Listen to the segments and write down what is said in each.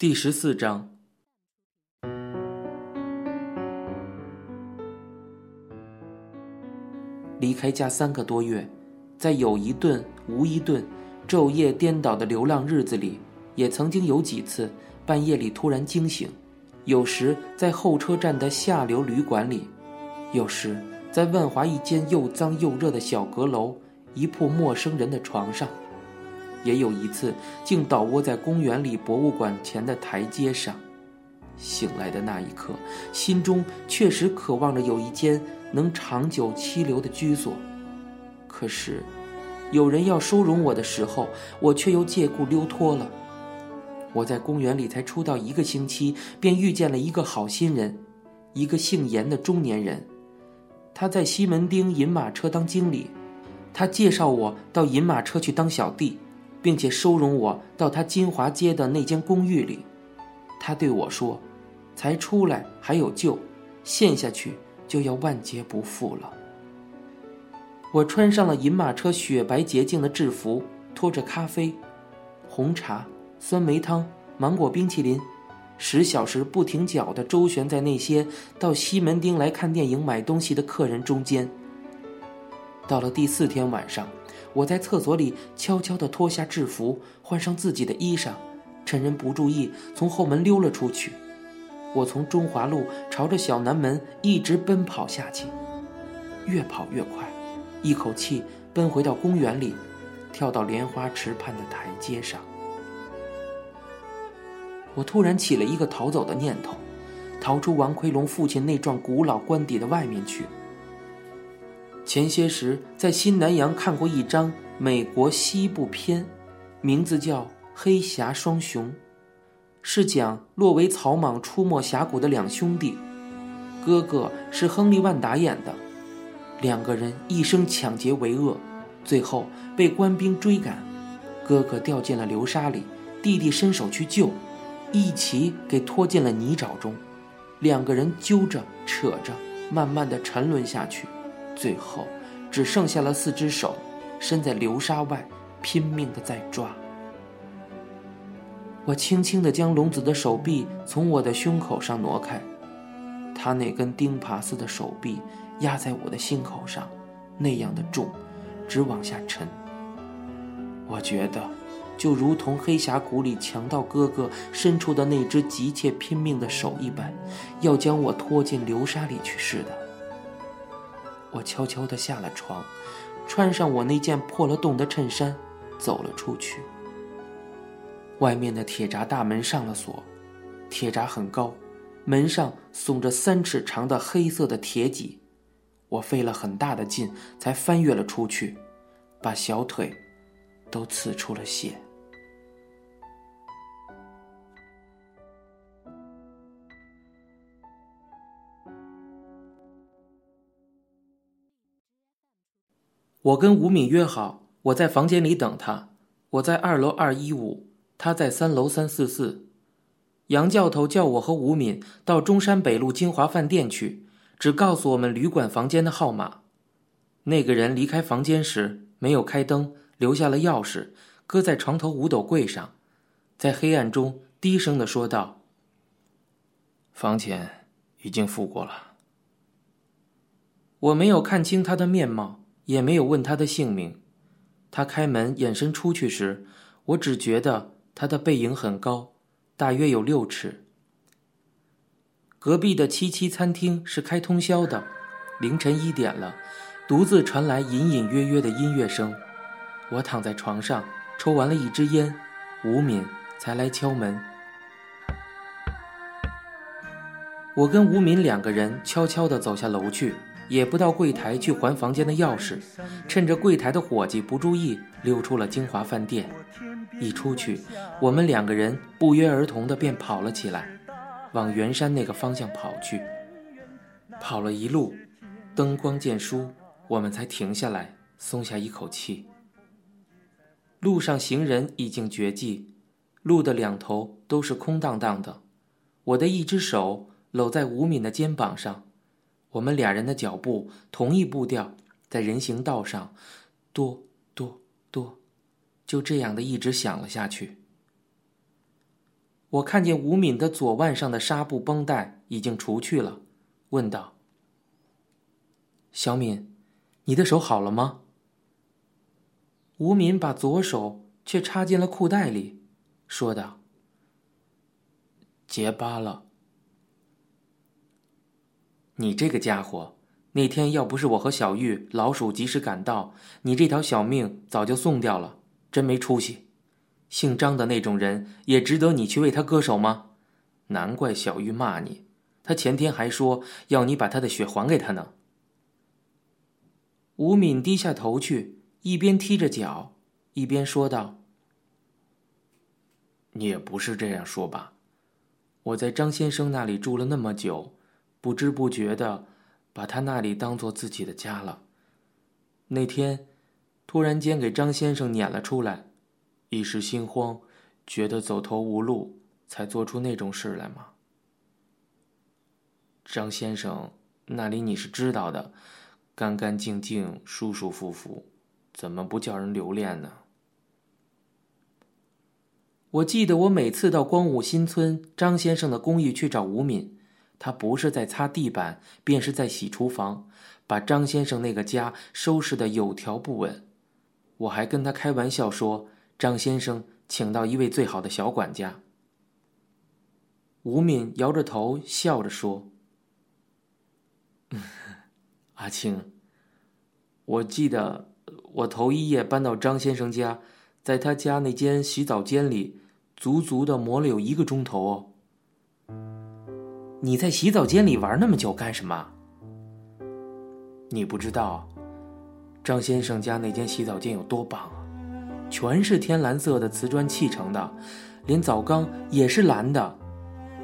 第十四章。离开家三个多月，在有一顿无一顿、昼夜颠倒的流浪日子里，也曾经有几次半夜里突然惊醒，有时在候车站的下流旅馆里，有时在万华一间又脏又热的小阁楼一铺陌生人的床上，也有一次竟倒卧在公园里博物馆前的台阶上。醒来的那一刻，心中确实渴望着有一间能长久栖留的居所。可是，有人要收容我的时候，我却又借故溜脱了。我在公园里才出道一个星期，便遇见了一个好心人，一个姓严的中年人。他在西门町银马车当经理，他介绍我到银马车去当小弟，并且收容我到他金华街的那间公寓里。他对我说。才出来还有救，陷下去就要万劫不复了。我穿上了银马车雪白洁净的制服，拖着咖啡、红茶、酸梅汤、芒果冰淇淋，十小时不停脚的周旋在那些到西门町来看电影、买东西的客人中间。到了第四天晚上，我在厕所里悄悄地脱下制服，换上自己的衣裳，趁人不注意从后门溜了出去。我从中华路朝着小南门一直奔跑下去，越跑越快，一口气奔回到公园里，跳到莲花池畔的台阶上。我突然起了一个逃走的念头，逃出王奎龙父亲那幢古老官邸的外面去。前些时在新南洋看过一张美国西部片，名字叫《黑侠双雄》。是讲落为草莽出没峡谷的两兄弟，哥哥是亨利·万达演的，两个人一生抢劫为恶，最后被官兵追赶，哥哥掉进了流沙里，弟弟伸手去救，一起给拖进了泥沼中，两个人揪着扯着，慢慢的沉沦下去，最后只剩下了四只手，伸在流沙外，拼命的在抓。我轻轻地将龙子的手臂从我的胸口上挪开，他那根钉耙似的手臂压在我的心口上，那样的重，直往下沉。我觉得，就如同黑峡谷里强盗哥哥伸出的那只急切拼命的手一般，要将我拖进流沙里去似的。我悄悄地下了床，穿上我那件破了洞的衬衫，走了出去。外面的铁闸大门上了锁，铁闸很高，门上耸着三尺长的黑色的铁脊。我费了很大的劲才翻越了出去，把小腿都刺出了血。我跟吴敏约好，我在房间里等他，我在二楼二一五。他在三楼三四四，杨教头叫我和吴敏到中山北路金华饭店去，只告诉我们旅馆房间的号码。那个人离开房间时没有开灯，留下了钥匙，搁在床头五斗柜上，在黑暗中低声的说道：“房钱已经付过了。”我没有看清他的面貌，也没有问他的姓名。他开门眼神出去时，我只觉得。他的背影很高，大约有六尺。隔壁的七七餐厅是开通宵的，凌晨一点了，独自传来隐隐约约的音乐声。我躺在床上抽完了一支烟，吴敏才来敲门。我跟吴敏两个人悄悄地走下楼去，也不到柜台去还房间的钥匙，趁着柜台的伙计不注意，溜出了金华饭店。一出去，我们两个人不约而同的便跑了起来，往圆山那个方向跑去。跑了一路，灯光渐疏，我们才停下来，松下一口气。路上行人已经绝迹，路的两头都是空荡荡的。我的一只手搂在吴敏的肩膀上，我们俩人的脚步同一步调，在人行道上，哆哆哆。就这样的一直响了下去。我看见吴敏的左腕上的纱布绷带已经除去了，问道：“小敏，你的手好了吗？”吴敏把左手却插进了裤袋里，说道：“结疤了。你这个家伙，那天要不是我和小玉、老鼠及时赶到，你这条小命早就送掉了，真没出息。姓张的那种人，也值得你去为他割手吗？难怪小玉骂你，他前天还说要你把他的血还给他呢。”吴敏低下头去。一边踢着脚，一边说道：“你也不是这样说吧？我在张先生那里住了那么久，不知不觉的把他那里当做自己的家了。那天，突然间给张先生撵了出来，一时心慌，觉得走投无路，才做出那种事来吗？张先生那里你是知道的，干干净净，舒舒服服。”怎么不叫人留恋呢？我记得我每次到光武新村张先生的公寓去找吴敏，他不是在擦地板，便是在洗厨房，把张先生那个家收拾的有条不紊。我还跟他开玩笑说，张先生请到一位最好的小管家。吴敏摇着头笑着说：“ 阿青，我记得。”我头一夜搬到张先生家，在他家那间洗澡间里，足足的磨了有一个钟头哦。你在洗澡间里玩那么久干什么？你不知道，张先生家那间洗澡间有多棒啊！全是天蓝色的瓷砖砌成的，连澡缸也是蓝的。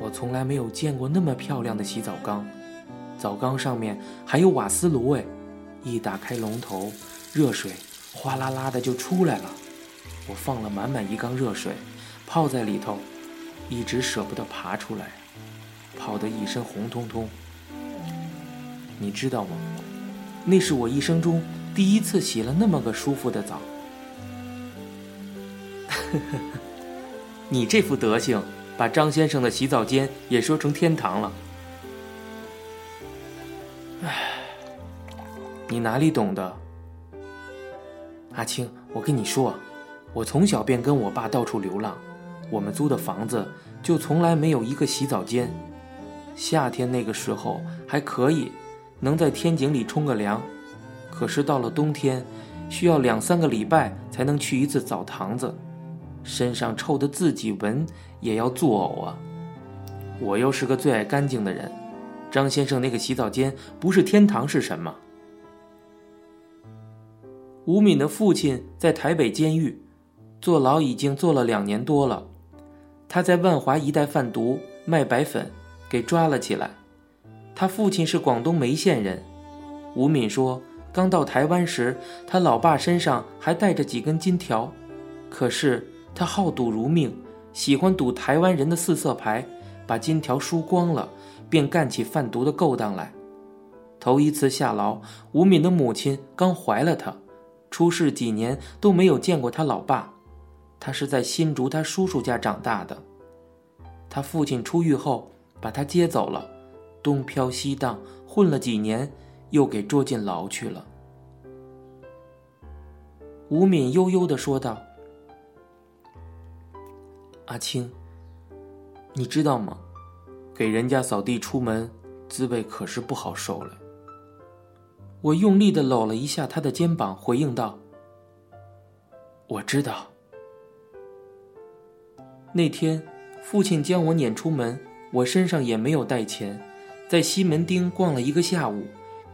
我从来没有见过那么漂亮的洗澡缸，澡缸上面还有瓦斯炉哎！一打开龙头。热水哗啦啦的就出来了，我放了满满一缸热水，泡在里头，一直舍不得爬出来，泡得一身红彤彤。你知道吗？那是我一生中第一次洗了那么个舒服的澡。你这副德行，把张先生的洗澡间也说成天堂了。唉，你哪里懂得？阿青，我跟你说，我从小便跟我爸到处流浪，我们租的房子就从来没有一个洗澡间。夏天那个时候还可以，能在天井里冲个凉，可是到了冬天，需要两三个礼拜才能去一次澡堂子，身上臭的自己闻也要作呕啊！我又是个最爱干净的人，张先生那个洗澡间不是天堂是什么？吴敏的父亲在台北监狱坐牢，已经坐了两年多了。他在万华一带贩毒卖白粉，给抓了起来。他父亲是广东梅县人。吴敏说，刚到台湾时，他老爸身上还带着几根金条，可是他好赌如命，喜欢赌台湾人的四色牌，把金条输光了，便干起贩毒的勾当来。头一次下牢，吴敏的母亲刚怀了他。出事几年都没有见过他老爸，他是在新竹他叔叔家长大的。他父亲出狱后把他接走了，东飘西荡混了几年，又给捉进牢去了。吴敏悠悠的说道：“阿青，你知道吗？给人家扫地出门，滋味可是不好受了。”我用力的搂了一下他的肩膀，回应道：“我知道。”那天，父亲将我撵出门，我身上也没有带钱，在西门町逛了一个下午。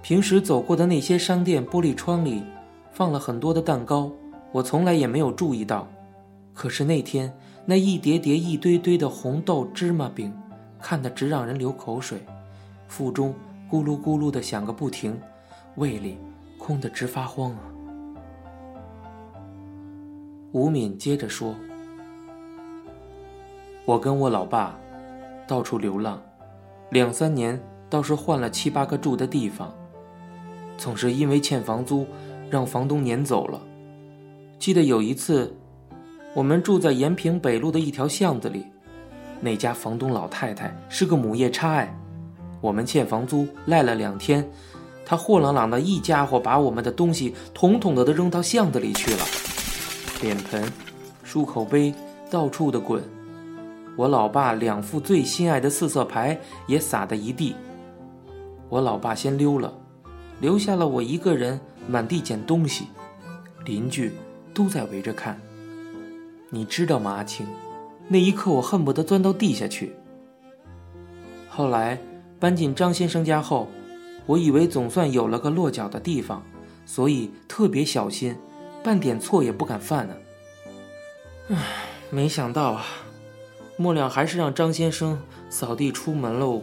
平时走过的那些商店玻璃窗里，放了很多的蛋糕，我从来也没有注意到。可是那天，那一叠叠、一堆堆的红豆芝麻饼，看得直让人流口水，腹中咕噜咕噜的响个不停。胃里空得直发慌啊！吴敏接着说：“我跟我老爸到处流浪，两三年倒是换了七八个住的地方，总是因为欠房租，让房东撵走了。记得有一次，我们住在延平北路的一条巷子里，那家房东老太太是个母夜叉哎，我们欠房租赖了两天，她货朗朗的一家伙把我们的东西统统的都扔到巷子里去了，脸盆、漱口杯到处的滚，我老爸两副最心爱的四色牌也撒得一地。我老爸先溜了，留下了我一个人满地捡东西，邻居都在围着看。你知道吗，阿青？那一刻，我恨不得钻到地下去。后来搬进张先生家后，我以为总算有了个落脚的地方，所以特别小心，半点错也不敢犯呢。唉，没想到啊，末了还是让张先生扫地出门喽。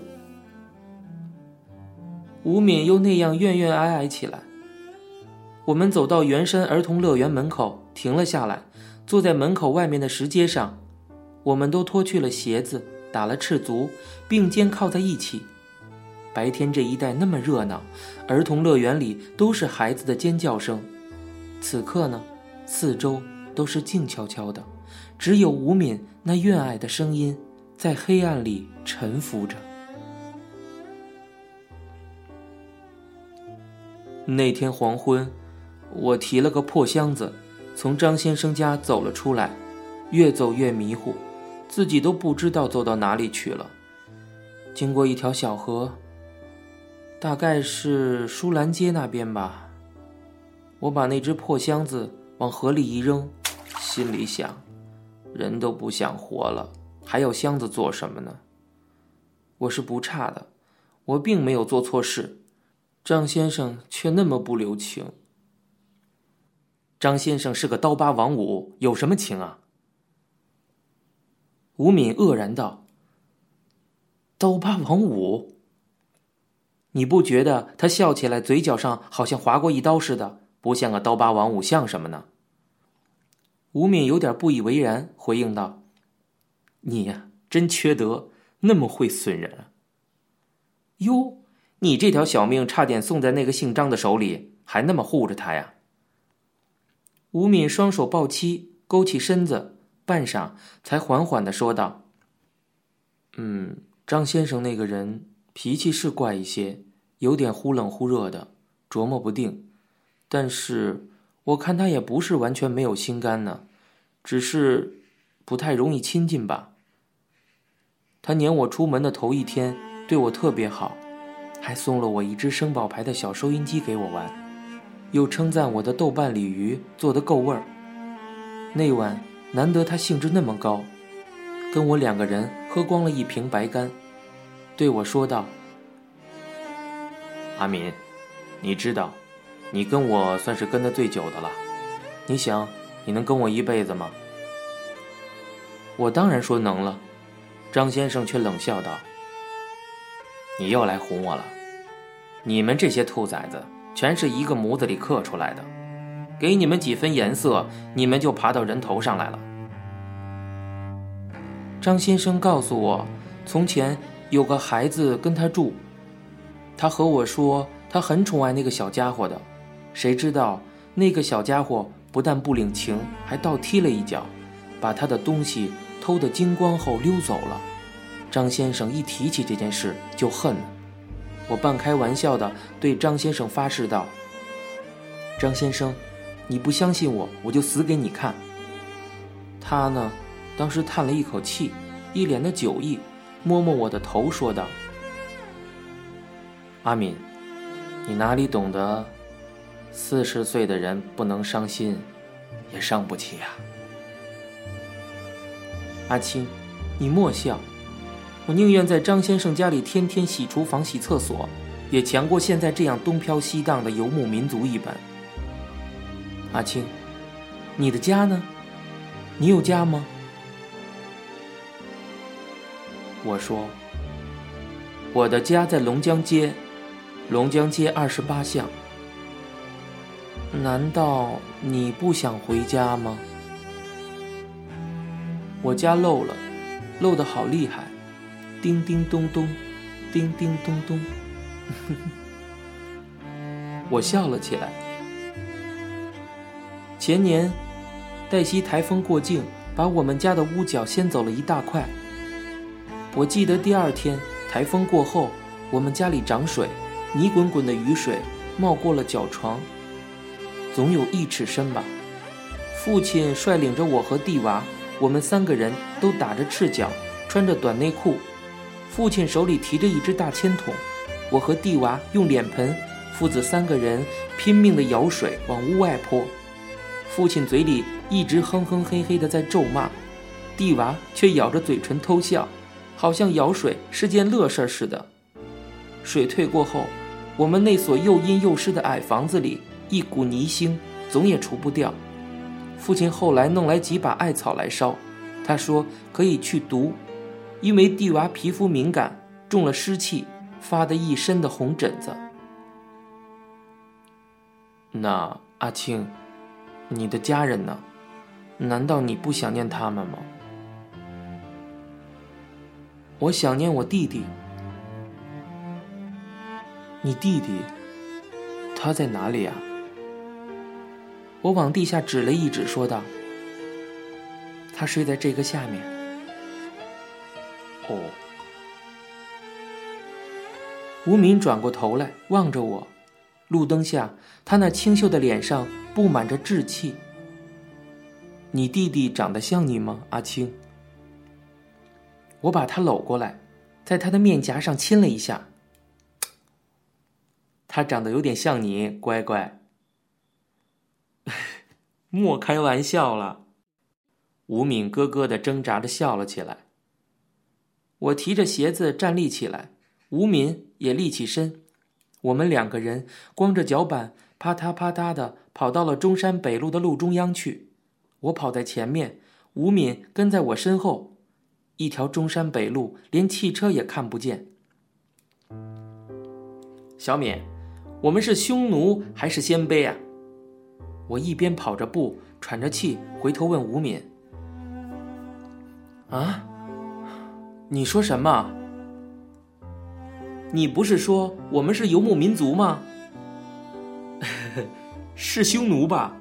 吴敏又那样怨怨哀哀起来。我们走到圆山儿童乐园门口，停了下来，坐在门口外面的石阶上。我们都脱去了鞋子，打了赤足，并肩靠在一起。白天这一带那么热闹，儿童乐园里都是孩子的尖叫声。此刻呢，四周都是静悄悄的，只有吴敏那怨爱的声音在黑暗里沉浮着。那天黄昏，我提了个破箱子，从张先生家走了出来，越走越迷糊。自己都不知道走到哪里去了。经过一条小河，大概是舒兰街那边吧。我把那只破箱子往河里一扔，心里想：人都不想活了，还要箱子做什么呢？我是不差的，我并没有做错事，张先生却那么不留情。张先生是个刀疤王五，有什么情啊？吴敏愕然道：“刀疤王五，你不觉得他笑起来嘴角上好像划过一刀似的，不像个刀疤王五，像什么呢？”吴敏有点不以为然，回应道：“你呀，真缺德，那么会损人！哟，你这条小命差点送在那个姓张的手里，还那么护着他呀？”吴敏双手抱膝，勾起身子。半晌，才缓缓的说道：“嗯，张先生那个人脾气是怪一些，有点忽冷忽热的，琢磨不定。但是我看他也不是完全没有心肝呢，只是不太容易亲近吧。他撵我出门的头一天，对我特别好，还送了我一只声宝牌的小收音机给我玩，又称赞我的豆瓣鲤鱼做的够味儿。那晚。”难得他兴致那么高，跟我两个人喝光了一瓶白干，对我说道：“阿敏，你知道，你跟我算是跟的最久的了。你想，你能跟我一辈子吗？”我当然说能了。张先生却冷笑道：“你又来哄我了。你们这些兔崽子，全是一个模子里刻出来的。”给你们几分颜色，你们就爬到人头上来了。张先生告诉我，从前有个孩子跟他住，他和我说他很宠爱那个小家伙的，谁知道那个小家伙不但不领情，还倒踢了一脚，把他的东西偷得精光后溜走了。张先生一提起这件事就恨，我半开玩笑的对张先生发誓道：“张先生。”你不相信我，我就死给你看。他呢，当时叹了一口气，一脸的酒意，摸摸我的头，说道：“阿敏，你哪里懂得，四十岁的人不能伤心，也伤不起呀。”阿青，你莫笑，我宁愿在张先生家里天天洗厨房、洗厕所，也强过现在这样东飘西荡的游牧民族一般。阿青，你的家呢？你有家吗？我说，我的家在龙江街，龙江街二十八巷。难道你不想回家吗？我家漏了，漏的好厉害，叮叮咚咚，叮叮咚咚。我笑了起来。前年，黛西台风过境，把我们家的屋角掀走了一大块。我记得第二天台风过后，我们家里涨水，泥滚滚的雨水冒过了脚床，总有一尺深吧。父亲率领着我和弟娃，我们三个人都打着赤脚，穿着短内裤。父亲手里提着一只大铅桶，我和弟娃用脸盆，父子三个人拼命地舀水往屋外泼。父亲嘴里一直哼哼嘿嘿地在咒骂，弟娃却咬着嘴唇偷笑，好像舀水是件乐事似的。水退过后，我们那所又阴又湿的矮房子里一股泥腥，总也除不掉。父亲后来弄来几把艾草来烧，他说可以去毒，因为地娃皮肤敏感，中了湿气，发的一身的红疹子。那阿青，你的家人呢？难道你不想念他们吗？我想念我弟弟。你弟弟，他在哪里呀？我往地下指了一指，说道：“他睡在这个下面。”哦。吴敏转过头来望着我，路灯下他那清秀的脸上布满着稚气。你弟弟长得像你吗，阿青？我把他搂过来，在他的面颊上亲了一下。他长得有点像你，乖乖。莫开玩笑了，吴敏咯咯的挣扎着笑了起来。我提着鞋子站立起来，吴敏也立起身，我们两个人光着脚板，啪嗒啪嗒的跑到了中山北路的路中央去。我跑在前面，吴敏跟在我身后。一条中山北路，连汽车也看不见。小敏，我们是匈奴还是鲜卑啊？我一边跑着步，喘着气，回头问吴敏：“啊，你说什么？你不是说我们是游牧民族吗？是匈奴吧？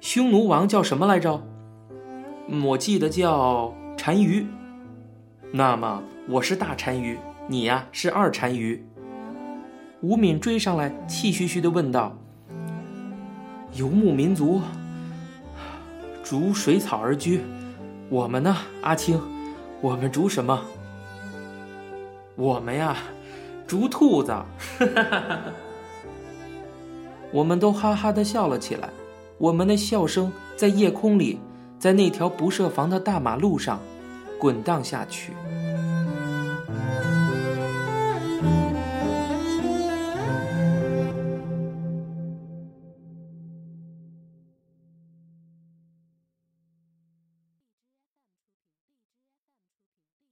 匈奴王叫什么来着？我记得叫单于。那么我是大单于，你呀是二单于。”吴敏追上来，气吁吁的问道。游牧民族，逐水草而居。我们呢，阿青，我们逐什么？我们呀，逐兔子。我们都哈哈的笑了起来。我们的笑声在夜空里，在那条不设防的大马路上，滚荡下去。